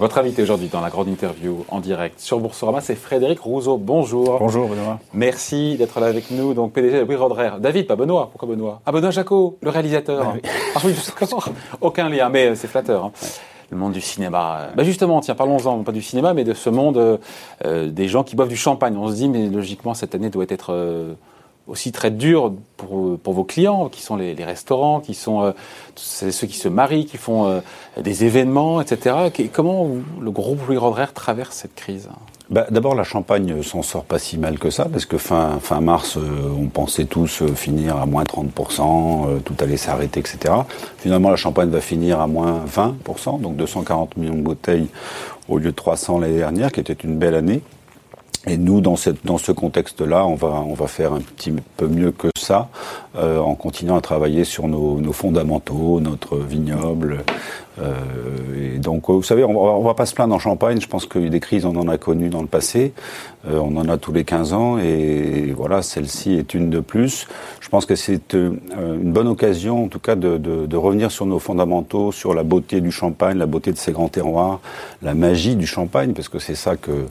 Votre invité aujourd'hui dans la grande interview en direct sur Boursorama, c'est Frédéric Rousseau. Bonjour. Bonjour Benoît. Merci d'être là avec nous. Donc PDG de Louis Rodrer. David, pas Benoît. Pourquoi Benoît? Ah Benoît Jacot, le réalisateur. Oui. Ah oui, aucun lien, mais c'est flatteur. Hein. Le monde du cinéma. Bah justement, tiens, parlons-en, pas du cinéma, mais de ce monde euh, des gens qui boivent du champagne. On se dit, mais logiquement, cette année doit être euh, aussi très dur pour, vos clients, qui sont les, restaurants, qui sont euh, ceux qui se marient, qui font euh, des événements, etc. Comment le groupe Louis Rodrer traverse cette crise? Bah, D'abord, la Champagne s'en sort pas si mal que ça, parce que fin, fin mars, euh, on pensait tous finir à moins 30%, euh, tout allait s'arrêter, etc. Finalement, la Champagne va finir à moins 20%, donc 240 millions de bouteilles au lieu de 300 l'année dernière, qui était une belle année. Et nous, dans, cette, dans ce contexte-là, on va, on va faire un petit peu mieux que ça, euh, en continuant à travailler sur nos, nos fondamentaux, notre vignoble. Euh, et donc, vous savez, on va, va pas se plaindre en Champagne. Je pense eu des crises, on en a connues dans le passé. Euh, on en a tous les 15 ans. Et voilà, celle-ci est une de plus. Je pense que c'est euh, une bonne occasion, en tout cas, de, de, de revenir sur nos fondamentaux, sur la beauté du Champagne, la beauté de ses grands terroirs, la magie du Champagne, parce que c'est ça que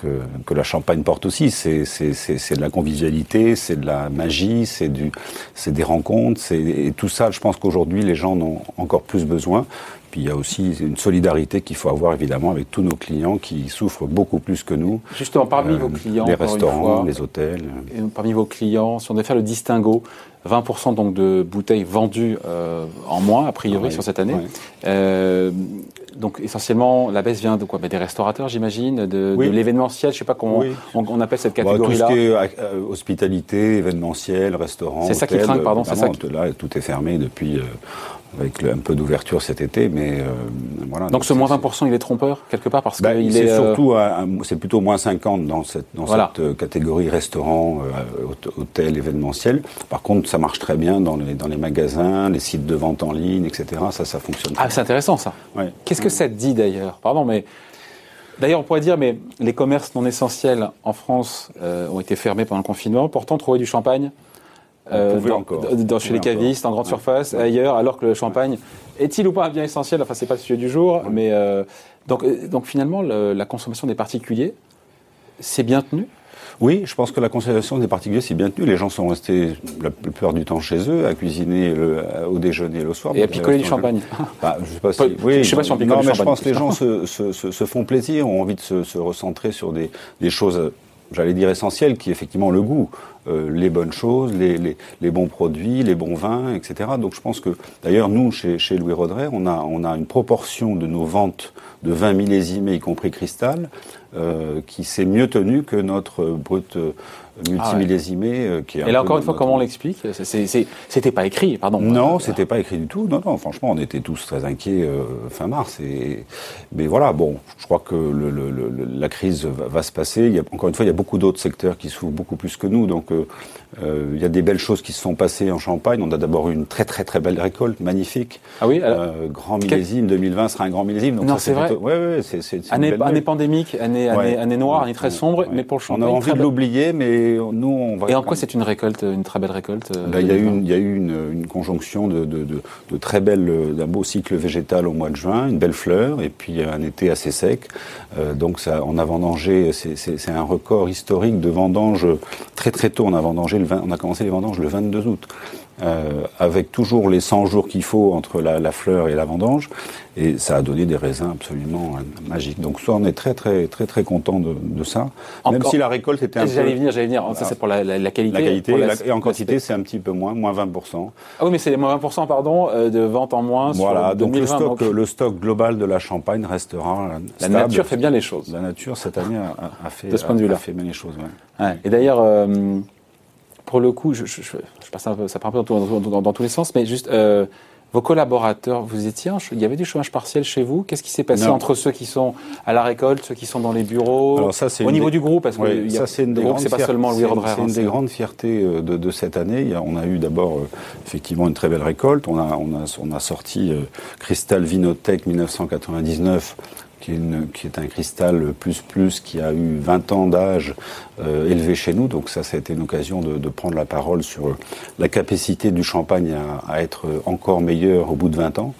que, que, la Champagne porte aussi. C'est de la convivialité, c'est de la magie, c'est des rencontres, et tout ça, je pense qu'aujourd'hui, les gens en ont encore plus besoin. Puis il y a aussi une solidarité qu'il faut avoir évidemment avec tous nos clients qui souffrent beaucoup plus que nous. Justement, parmi euh, vos clients, les restaurants, fois, les hôtels. Et parmi vos clients, si on devait faire le distinguo, 20% donc de bouteilles vendues euh, en moins a priori ouais, sur cette année. Ouais. Euh, donc essentiellement, la baisse vient de quoi? Des restaurateurs, j'imagine, de, oui. de l'événementiel. Je sais pas comment oui. on, on, appelle cette catégorie-là. Bah, tout ce qui est euh, hospitalité, événementiel, restaurant. C'est ça qui craint, pardon. C'est ça. Qui... Là, tout est fermé depuis avec le, un peu d'ouverture cet été, mais euh, voilà. Donc, donc ce moins 20%, il est trompeur quelque part parce bah, qu'il est. C'est surtout, c'est plutôt moins 50 dans cette dans voilà. cette catégorie restaurant, hôtel, événementiel. Par contre, ça marche très bien dans les dans les magasins, les sites de vente en ligne, etc. Ça, ça fonctionne. Ah, c'est intéressant ça. Ouais. Qu'est-ce que ça te dit d'ailleurs? Pardon, mais D'ailleurs, on pourrait dire, mais les commerces non essentiels en France euh, ont été fermés pendant le confinement. Pourtant, trouver du champagne euh, dans, dans, chez les cavistes, encore. en grande ouais. surface, ouais. ailleurs, alors que le champagne est-il ou pas un bien essentiel? Enfin, c'est pas le sujet du jour, ouais. mais euh, donc, donc finalement, le, la consommation des particuliers, c'est bien tenu? Oui, je pense que la consommation des particuliers, c'est bien tenu. Les gens sont restés la plupart du temps chez eux, à cuisiner le, au déjeuner et le soir. Et à picoler du champagne. Bah, je sais pas si. Oui, je sais pas si on picole non, du mais champagne. je pense que les gens se, se, font plaisir, ont envie de se, se recentrer sur des, des choses j'allais dire essentielles, qui est effectivement le goût, euh, les bonnes choses, les, les, les, bons produits, les bons vins, etc. Donc je pense que, d'ailleurs, nous, chez, chez Louis Rodrer, on a, on a une proportion de nos ventes de vins millésimés, y compris cristal, euh, qui s'est mieux tenue que notre brut euh, multimillésimé. Ah ouais. qui est Et là, encore une fois, comment on l'explique? C'était pas écrit, pardon. Non, c'était pas écrit du tout. Non, non, franchement, on était tous très inquiets euh, fin mars. Et... Mais voilà, bon, je crois que le, le, le, la crise va, va, se passer. Il y a, encore une fois, il y a beaucoup d'autres secteurs qui souffrent beaucoup plus que nous. Donc, euh, euh, il y a des belles choses qui se sont passées en Champagne. On a d'abord eu une très, très, très belle récolte, magnifique. Ah oui alors, Grand millésime, 2020 sera un grand millésime. Donc non, c'est vrai. Plutôt... Ouais, ouais, c'est année, année pandémique, année, année noire, année très sombre, mais pour le Champagne. On a envie de l'oublier, mais nous, on va. Et en quoi c'est une récolte, une très belle récolte ben, Il y a eu une, il y a eu une, une conjonction de, de, de, de très belles, d'un beau cycle végétal au mois de juin, une belle fleur, et puis un été assez sec. Euh, donc ça, on a vendangé, c'est un record historique de vendange très très tôt. On a vendangé le 20, on a commencé les vendanges le 22 août. Euh, avec toujours les 100 jours qu'il faut entre la, la, fleur et la vendange, et ça a donné des raisins absolument magiques. Donc ça, on est très très très très content de, de ça, Encore. même si la récolte était un peu. J'allais venir, j'allais venir. Ça c'est pour la, la, la, qualité. La qualité la, et, en quantité, c'est un petit peu moins, moins 20 Ah oui, mais c'est moins 20% pardon euh, de vente en moins. Voilà, sur donc 2020, le stock donc... le stock global de la Champagne restera. La stable. nature fait bien les choses. La nature cette année a, a fait de ce point de vue-là fait bien les choses. Ouais. Ouais. Et d'ailleurs. Euh, pour le coup, je, je, je, passe un peu, ça part un peu dans, dans, dans tous les sens, mais juste euh, vos collaborateurs, vous étiez, il y avait du chômage partiel chez vous? Qu'est-ce qui s'est passé non. entre ceux qui sont à la récolte, ceux qui sont dans les bureaux, Alors ça, au niveau des... du groupe, parce que ça, c'est une des groupe, c'est pas seulement Louis Rodrer. C'est une des grandes fiertés euh, de, de cette année. On a eu d'abord euh, effectivement une très belle récolte. On a, on a, on a sorti euh, Cristal Vinotech 1999 qui est, une, qui est un cristal plus plus qui a eu 20 ans d'âge euh, élevé chez nous. Donc ça, ça a été une occasion de, de, prendre la parole sur la capacité du champagne à, à, être encore meilleur au bout de 20 ans.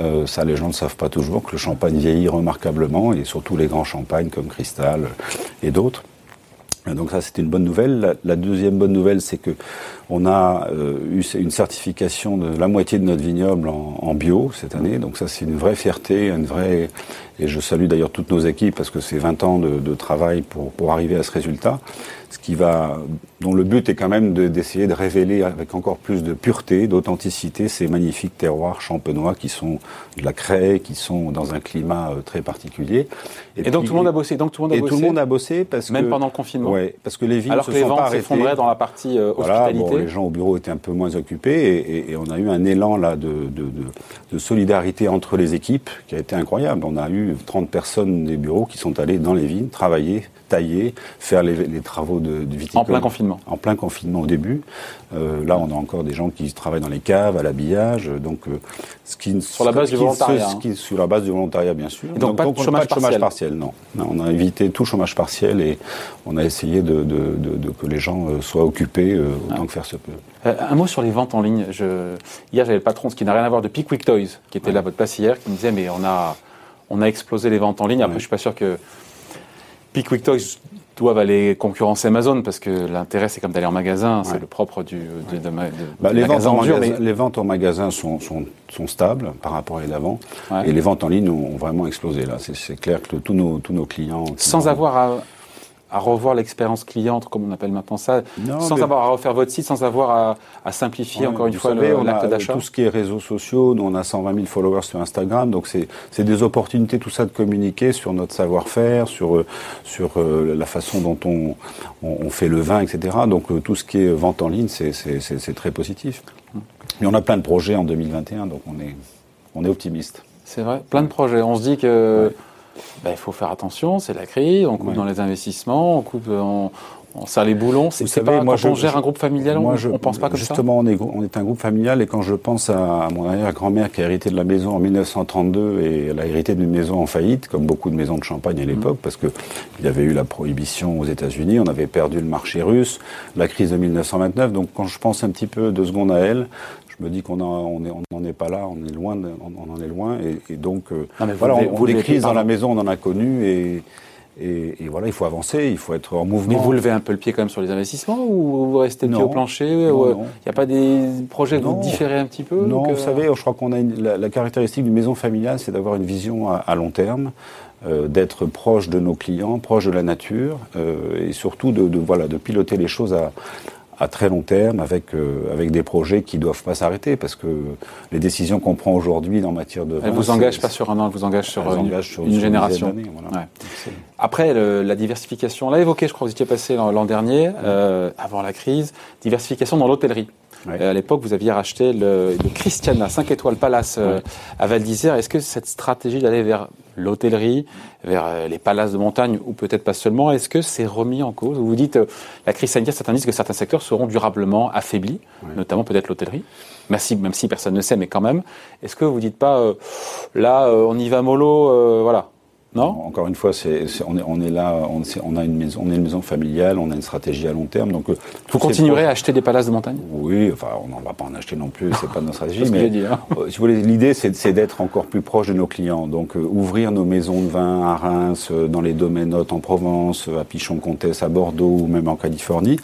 Euh, ça, les gens ne savent pas toujours que le champagne vieillit remarquablement et surtout les grands champagnes comme Cristal et d'autres. Donc ça, c'était une bonne nouvelle. La, deuxième bonne nouvelle, c'est que on a euh, eu une certification de la moitié de notre vignoble en bio cette année. Donc ça, c'est une vraie fierté, une vraie. Et je salue d'ailleurs toutes nos équipes parce que c'est 20 ans de, de, travail pour, pour arriver à ce résultat. Ce qui va, dont le but est quand même d'essayer de, de, révéler avec encore plus de pureté, d'authenticité ces magnifiques terroirs champenois qui sont de la craie, qui sont dans un climat euh, très particulier. Et, et puis, donc tout le monde a bossé. Donc tout le monde a et bossé. tout le monde a bossé parce même que pendant le confinement. Ouais, parce que les vignes Alors se que les sont ventes s'effondraient dans la partie euh, voilà, hospitalité. bon, les gens au bureau étaient un peu moins occupés et, et, et on a eu un élan là de, de, solidarité entre les équipes qui a été incroyable. On a eu 30 personnes des bureaux qui sont allées dans les vignes travailler, tailler, faire les, les travaux de, de viticole. En plein confinement. En plein confinement au début. Euh, là, on a encore des gens qui travaillent dans les caves, à l'habillage. Donc, euh, ce qui sur la base qui, du volontariat. Ce, qui, sur la base du volontariat, bien sûr. Et donc, donc pas, de chômage, pas de chômage partiel. non. non. On a évité tout chômage partiel et on a essayé de, que les gens euh, soient occupés autant ah. que faire se peut. Euh, un mot sur les ventes en ligne. Je... Hier, j'avais le patron, ce qui n'a rien à voir, de Pickwick Toys, qui était ouais. là à votre place hier, qui me disait mais on a, on a explosé les ventes en ligne. Après, ouais. je suis pas sûr que Pickwick Toys doivent aller concurrencer Amazon parce que l'intérêt c'est comme d'aller en magasin, ouais. c'est le propre du de, de, de, bah, les, ventes en magasin, mais... les ventes en magasin sont, sont, sont stables par rapport à l'avant ouais. et les ventes en ligne ont, vraiment explosé là. C'est clair que tous nos tous nos clients sans avoir à à revoir l'expérience cliente, comme on appelle maintenant ça, non, sans mais... avoir à refaire votre site, sans avoir à, à simplifier ouais, encore une fois l'acte d'achat Tout ce qui est réseaux sociaux, nous on a 120 000 followers sur Instagram, donc c'est des opportunités tout ça de communiquer sur notre savoir-faire, sur, sur euh, la façon dont on, on, on, fait le vin, etc. Donc euh, tout ce qui est vente en ligne, c'est très positif. Mais on a plein de projets en 2021, donc on est, on est optimiste. C'est vrai, plein de projets. On se dit que... Ouais ben, il faut faire attention, c'est la crise, on coupe ouais. dans les investissements, on coupe, on, on serre les boulons. C'est pas moi, quand je, on gère un groupe familial, moi, on, je, on pense pas comme justement, ça. Justement, on est, un groupe familial et quand je pense à, à mon arrière-grand-mère qui a hérité de la maison en 1932 et elle a hérité d'une maison en faillite, comme beaucoup de maisons de champagne à l'époque, mmh. parce que il y avait eu la prohibition aux États-Unis, on avait perdu le marché russe, la crise de 1929. Donc quand je pense un petit peu deux secondes à elle, me dis qu'on on n'en est pas là, on est loin, de, on, en est loin, et, et donc euh, non, voilà, on, vous les crises dans la maison, on en a connu, et, et, et, voilà, il faut avancer, il faut être en mouvement. Mais vous levez un peu le pied quand même sur les investissements, ou vous restez le pied au plancher Il n'y a pas des projets que vous différez un petit peu Non, vous savez, je crois qu'on a une, la, la, caractéristique d'une maison familiale, c'est d'avoir une vision à, à long terme. Euh, d'être proche de nos clients, proche de la nature, euh, et surtout de, de, voilà, de piloter les choses à, à très long terme avec, euh, avec des projets qui ne doivent pas s'arrêter parce que les décisions qu'on prend aujourd'hui en matière de. Elle ne vous engage pas sur un an, elle vous engage sur, une, engage sur, une, génération. Une voilà. ouais. Après, le, la diversification, on l'a évoqué, je crois que vous étiez passé l'an dernier, euh, avant la crise, diversification dans l'hôtellerie. Ouais. Euh, à l'époque, vous aviez racheté le, le Christiana 5 étoiles Palace euh, ouais. à Val d'Isère. Est-ce que cette stratégie d'aller vers l'hôtellerie, vers euh, les palaces de montagne, ou peut-être pas seulement, est-ce que c'est remis en cause? Vous dites, la crise sanitaire, certains disent que certains secteurs seront durablement affaiblis, ouais. notamment peut-être l'hôtellerie, même si, même si personne ne sait, mais quand même. Est-ce que vous dites pas, là, on y va mollo, voilà non? Encore une fois, c'est, on, est, on est là, on, on, a une maison, on est une maison familiale, on a une stratégie à long terme. Donc, vous continuerez à acheter des palaces de montagne? Oui, enfin, on n'en va pas en acheter non plus, c'est pas notre stratégie. mais dit, hein. si vous voulez, l'idée, c'est, c'est d'être encore plus proche de nos clients. Donc, euh, ouvrir nos maisons de vin à Reims, euh, dans les domaines hautes en Provence, à Pichon-Comtesse, à Bordeaux ou même en Californie.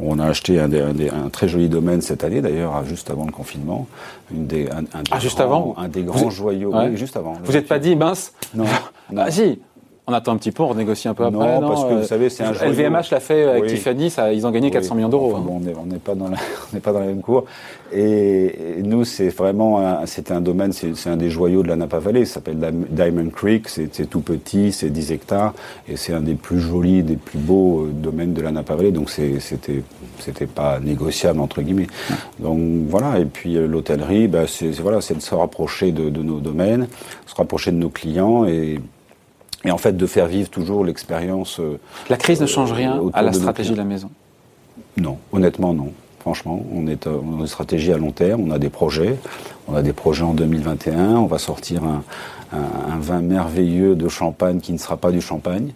On a acheté un, des, un, des, un, très joli domaine cette année, d'ailleurs, juste avant le confinement. Une des, un, ah, juste avant Un des grands joyaux. Ouais. Oui, juste avant. Vous n'êtes pas dit, mince Non. non. Ah si on attend un petit peu, on renégocie un peu après. Non, parce que vous savez, c'est un. LVMH l'a fait avec oui. Tiffany, ça, ils ont gagné oui. 400 millions d'euros. Enfin, bon, on n'est pas dans la, on n'est pas dans la même cour. Et, et nous, c'est vraiment, c'est un domaine, c'est un des joyaux de la Napa Valley. Ça s'appelle Diamond Creek. C'est tout petit, c'est 10 hectares, et c'est un des plus jolis, des plus beaux euh, domaines de la Napa Valley. Donc c'était, c'était pas négociable entre guillemets. Donc voilà. Et puis euh, l'hôtellerie, bah, c'est voilà, c'est de se rapprocher de, de nos domaines, se rapprocher de nos clients et et en fait de faire vivre toujours l'expérience. Euh, la crise ne change rien à la stratégie de la maison Non, honnêtement non. Franchement, on est, on a une stratégie à long terme, on a des projets, on a des projets en 2021, on va sortir un, un, vin merveilleux de champagne qui ne sera pas du champagne.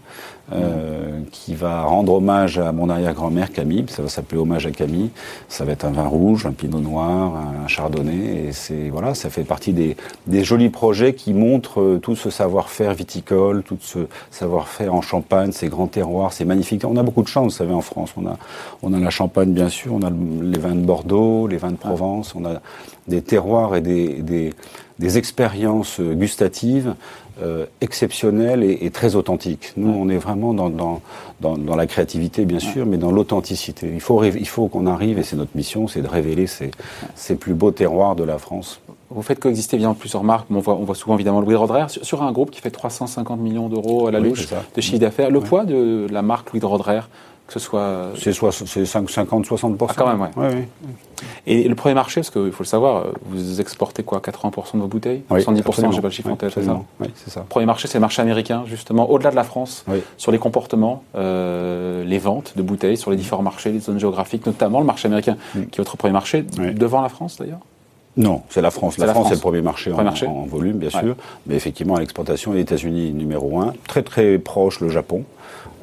Euh, qui va rendre hommage à mon arrière-grand-mère Camille, ça va s'appeler hommage à Camille. Ça va être un vin rouge, un pinot noir, un chardonnay, et c'est voilà, ça fait partie des, des jolis projets qui montrent euh, tout ce savoir-faire viticole, tout ce savoir-faire en Champagne, ces grands terroirs, c'est magnifique. On a beaucoup de chance, vous savez, en France. On a, on a la Champagne bien sûr, on a les vins de Bordeaux, les vins de Provence, on a des terroirs et des, des, des expériences gustatives euh, exceptionnel et, très authentique. Nous, on est vraiment dans, dans, dans, la créativité, bien sûr, mais dans l'authenticité. Il faut, il faut qu'on arrive, et c'est notre mission, c'est de révéler ces, ces, plus beaux terroirs de la France. Vous faites coexister bien plusieurs marques. On voit, on voit souvent évidemment Louis Rodrer sur, un groupe qui fait 350 millions d'euros à la louche de chiffre d'affaires. Le poids de la marque Louis Rodrer que ce soit. C'est 50-60%. Ah, quand même, ouais. Et le premier marché, parce qu'il faut le savoir, vous exportez quoi 80% de vos bouteilles oui, 70%, j'ai pas le chiffre en tête, c'est ça Oui, c'est ça. Le premier marché, c'est le marché américain, justement, au-delà de la France, sur les comportements, euh, les ventes de bouteilles sur les différents marchés, les zones géographiques, notamment le marché américain, qui est votre premier marché, devant la France d'ailleurs non, c'est la France. La, France, c'est le premier marché, en, volume, bien sûr. Mais effectivement, à l'exportation, les États-Unis numéro un. Très très proche le Japon.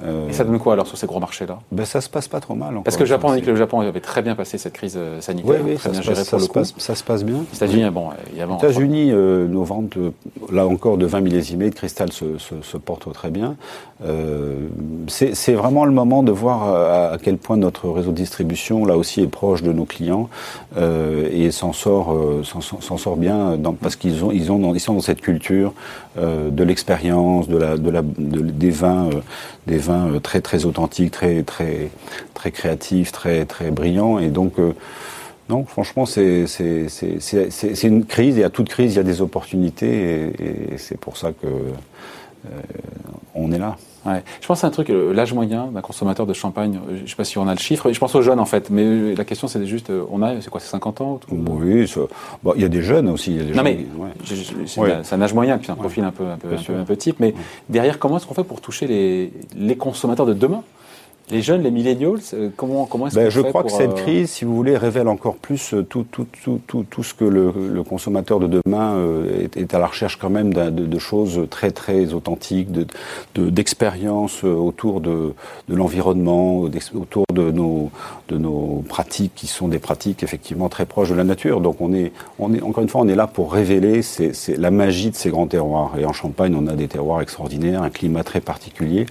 Euh, Et ça donne quoi alors sur ces gros marchés-là? Ben, Ça se passe pas trop mal. Parce que le Japon, on dit que le Japon avait très bien passé cette crise euh, sanitaire, oui, oui, ça, se passe, ça, se passe, ça se passe bien. Les États-Unis, bon, il y a États-Unis, euh, nos ventes, là encore, de 20 millésimés de cristal se, se, se portent très bien. Euh, c'est vraiment le moment de voir à, quel point notre réseau de distribution, là aussi, est proche de nos clients euh, et s'en sort, s'en sort bien dans, parce qu'ils ont, ils ont, ils sont dans cette culture de l'expérience, de la, de la, des vins, des vins euh, très très authentiques, très très très créatifs, très très brillants. Et donc euh, non, franchement, c'est une crise, et à toute crise, il y a des opportunités, et, c'est pour ça que euh, on est là. Je pense à un truc, euh, l'âge moyen d'un consommateur de champagne, euh, je ne sais pas si on a le chiffre, je pense aux jeunes en fait, mais la question c'est juste, euh, on a, c'est quoi, c'est 50 ans Oui, il y a des jeunes aussi. Y a des non mais, c'est un âge moyen, puis un profil un peu, un peu, un peu, type, mais derrière, comment est-ce qu'on fait pour toucher les, les consommateurs de demain? Les jeunes, les millennials, euh, comment, comment est-ce ben, Je crois que cette euh, crise, si vous voulez, révèle encore plus euh, tout, tout, tout, tout, tout ce que le, le, consommateur de demain est, est, à la recherche quand même de, de, choses très très authentiques, d'expériences de, autour de, de l'environnement, autour de nos, de nos pratiques qui sont des pratiques effectivement très proches de la nature. Donc on est, on est encore une fois, on est là pour révéler c'est la magie de ces grands terroirs. Et en Champagne, on a des terroirs extraordinaires, un climat très particulier.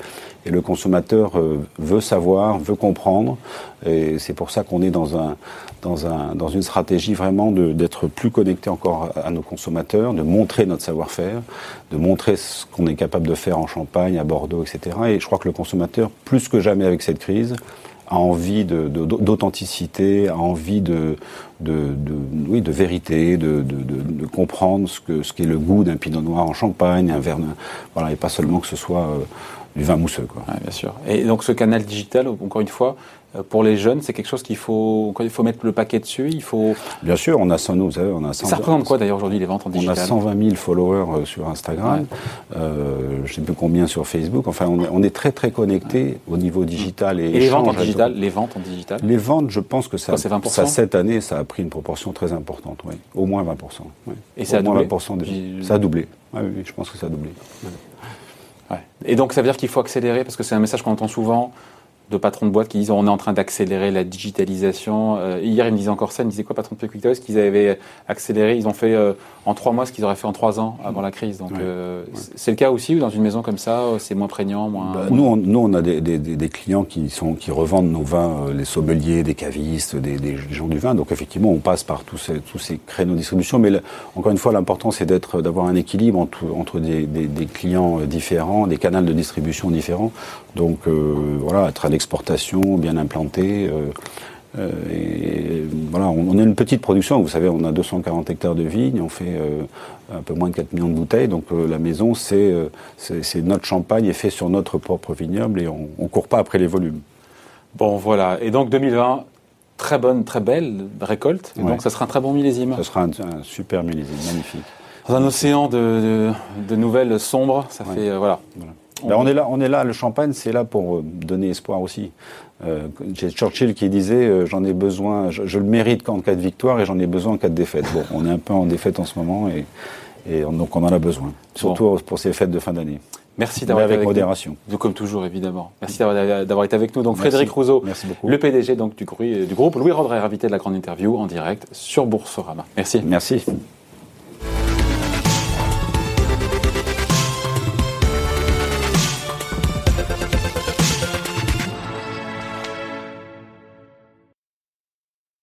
Et le consommateur veut savoir, veut comprendre. Et c'est pour ça qu'on est dans, un, dans, un, dans une stratégie vraiment d'être plus connecté encore à, nos consommateurs, de montrer notre savoir-faire, de montrer ce qu'on est capable de faire en Champagne, à Bordeaux, etc. Et je crois que le consommateur, plus que jamais avec cette crise, a envie d'authenticité, de, a envie de, de, oui, de vérité, de, comprendre ce qu'est ce le goût d'un pinot noir en Champagne, un verre, voilà, et pas seulement que ce soit euh, du vin mousseux. Quoi. bien sûr. Et donc ce canal digital, encore une fois, euh, pour les jeunes, c'est quelque chose qu'il faut, il faut mettre le paquet dessus. Il faut. Bien sûr, on a 100, vous savez, on a Ça représente quoi d'ailleurs aujourd'hui les ventes en digital On a 120 000 followers euh, sur Instagram. Euh, je ne sais plus combien sur Facebook. Enfin, on est, très très connecté au niveau digital et, et les ventes en digital. Les ventes en digital. Les ventes, je pense que ça, ça cette année, ça a pris une proportion très importante. Oui, au moins 20 Et ça a doublé. Ça a doublé. oui, je pense que ça a doublé. Et donc ça veut dire qu'il faut accélérer, parce que c'est un message qu'on entend souvent de patrons de boîtes qui disent on est en train d'accélérer la digitalisation. Euh, hier, ils me disaient encore ça, ils me disaient quoi, patron de Quicktoys, qu'ils avaient accéléré, ils ont fait euh, en trois mois ce qu'ils auraient fait en trois ans avant la crise. Donc euh, c'est le cas aussi ou dans une maison comme ça, c'est moins prégnant, moins. Bah, nous, on, nous, on a des, des, des, clients qui sont qui revendent nos vins, les sommeliers, des cavistes, des, des, gens du vin. Donc effectivement, on passe par tous ces, tous ces créneaux de distribution. Mais encore une fois, l'important c'est d'être d'avoir un équilibre entre, entre des, clients différents, des canaux de distribution différents. Donc voilà, être à l'exportation, bien implanté. Euh, euh, et voilà, on, a une petite production. Vous savez, on a 240 hectares de vignes, on fait euh, un peu moins de 4 millions de bouteilles. Donc la maison, c'est notre champagne est fait sur notre propre vignoble et on ne court pas après les volumes. Bon, voilà. Et donc 2020, très bonne, très belle récolte. Et donc ça sera un très bon millésime. Ça sera un, super millésime, magnifique. Dans un océan de, de, nouvelles sombres, ça fait voilà. voilà. Ben, on... Est là. Le champagne, c'est là pour euh, donner espoir aussi. Euh, Churchill qui disait euh, j'en ai besoin, je, le mérite en cas de victoire et j'en ai besoin en cas de défaite. Bon, on est un peu en défaite en ce moment et, on, donc on en a besoin, surtout pour ces fêtes de fin d'année. Merci d'avoir été avec, modération. Nous. comme toujours, évidemment. Merci d'avoir été avec nous. Donc, Frédéric Rousseau, le PDG donc, du, groupe Louis Rodrère, invité de la grande interview en direct sur Boursorama. Merci. Merci.